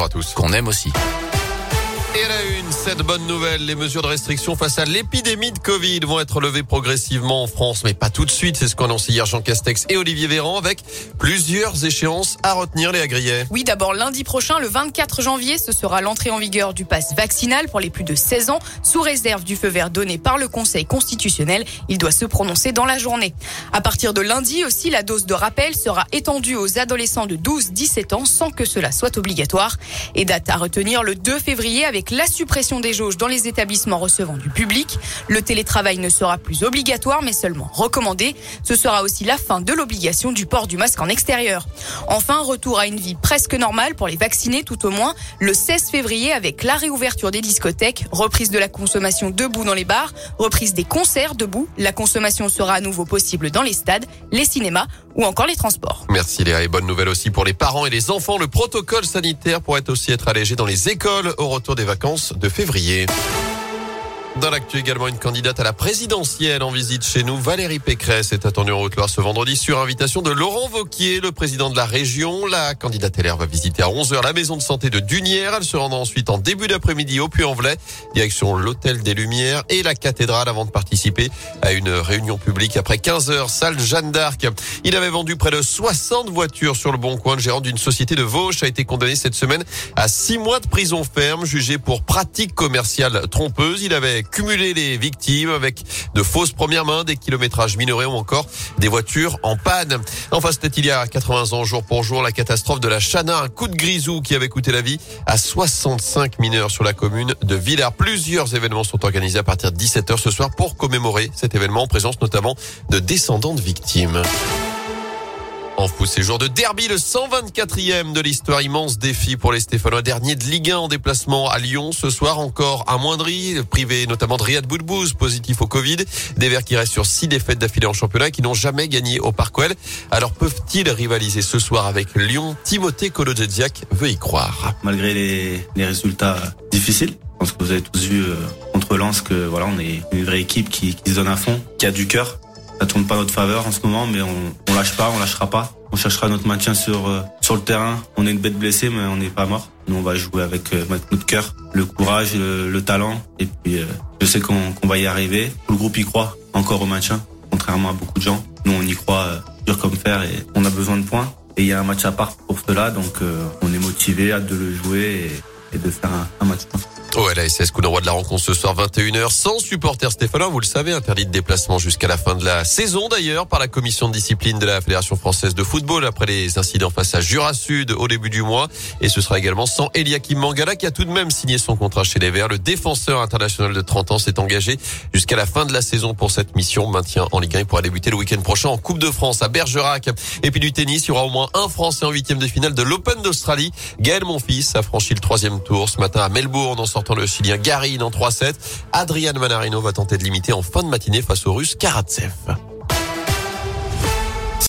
bonjour à tous. Qu'on aime aussi. Et la une, cette bonne nouvelle, les mesures de restriction face à l'épidémie de Covid vont être levées progressivement en France, mais pas tout de suite. C'est ce qu'ont annoncé hier Jean Castex et Olivier Véran avec plusieurs échéances à retenir, les agriers. Oui, d'abord lundi prochain, le 24 janvier, ce sera l'entrée en vigueur du pass vaccinal pour les plus de 16 ans, sous réserve du feu vert donné par le Conseil constitutionnel. Il doit se prononcer dans la journée. À partir de lundi aussi, la dose de rappel sera étendue aux adolescents de 12-17 ans sans que cela soit obligatoire. Et date à retenir le 2 février avec la suppression des jauges dans les établissements recevant du public. Le télétravail ne sera plus obligatoire mais seulement recommandé. Ce sera aussi la fin de l'obligation du port du masque en extérieur. Enfin, retour à une vie presque normale pour les vaccinés tout au moins le 16 février avec la réouverture des discothèques, reprise de la consommation debout dans les bars, reprise des concerts debout. La consommation sera à nouveau possible dans les stades, les cinémas ou encore les transports. Merci Léa et bonne nouvelle aussi pour les parents et les enfants. Le protocole sanitaire pourrait aussi être allégé dans les écoles au retour des de février. Dans l'actu également, une candidate à la présidentielle en visite chez nous, Valérie Pécresse, est attendue en Haute-Loire ce vendredi sur invitation de Laurent Vauquier, le président de la région. La candidate LR va visiter à 11h la maison de santé de Dunière. Elle se rendra ensuite en début d'après-midi au Puy-en-Velay, direction l'Hôtel des Lumières et la cathédrale avant de participer à une réunion publique après 15 heures, salle Jeanne d'Arc. Il avait vendu près de 60 voitures sur le bon coin. Le gérant d'une société de Vauche a été condamné cette semaine à 6 mois de prison ferme, jugé pour pratique commerciale trompeuse. Il avait cumuler les victimes avec de fausses premières mains, des kilométrages minorés ou encore des voitures en panne. Enfin, c'était il y a 80 ans, jour pour jour, la catastrophe de la Chana, un coup de grisou qui avait coûté la vie à 65 mineurs sur la commune de Villars. Plusieurs événements sont organisés à partir de 17h ce soir pour commémorer cet événement en présence notamment de descendants de victimes. En foot, jour de derby, le 124e de l'histoire. Immense défi pour les Stéphanois. Dernier de Ligue 1 en déplacement à Lyon. Ce soir encore à Moindry, privé notamment de Riyad Boudbouz, positif au Covid. Des Verts qui restent sur six défaites d'affilée en championnat qui n'ont jamais gagné au Parc. Alors peuvent-ils rivaliser ce soir avec Lyon? Timothée Kolodziak veut y croire. Malgré les, les résultats difficiles, je pense que vous avez tous vu euh, contre Lens que voilà, on est une vraie équipe qui, qui se donne à fond, qui a du cœur ça tourne pas notre faveur en ce moment, mais on, on lâche pas, on lâchera pas. On cherchera notre maintien sur euh, sur le terrain. On est une bête blessée, mais on n'est pas mort. Nous, on va jouer avec, euh, notre cœur, le courage, le, talent. Et puis, euh, je sais qu'on va y arriver. Tout le groupe y croit encore au maintien, contrairement à beaucoup de gens. Nous, on y croit dur comme fer et on a besoin de points. Et il y a un match à part pour cela, donc on est motivé, hâte de le jouer et, de faire un, un match. Oh, LASS, coup d'envoi de la rencontre ce soir 21h sans supporters stéphanois, vous le savez, interdit de déplacement jusqu'à la fin de la saison d'ailleurs par la commission de discipline de la Fédération française de football après les incidents face à Jura Sud au début du mois et ce sera également sans Eliakim Mangala qui a tout de même signé son contrat chez les Verts. Le défenseur international de 30 ans s'est engagé jusqu'à la fin de la saison pour cette mission maintien en Ligue 1 et pourra débuter le week-end prochain en Coupe de France à Bergerac. Et puis du tennis, il y aura au moins un Français en huitième de finale de l'Open d'Australie. Gaël Monfils a franchi le troisième tour ce matin à Melbourne en sortant le Chilien Garin en 3-7. Adrian Manarino va tenter de limiter en fin de matinée face au Russe Karatsev.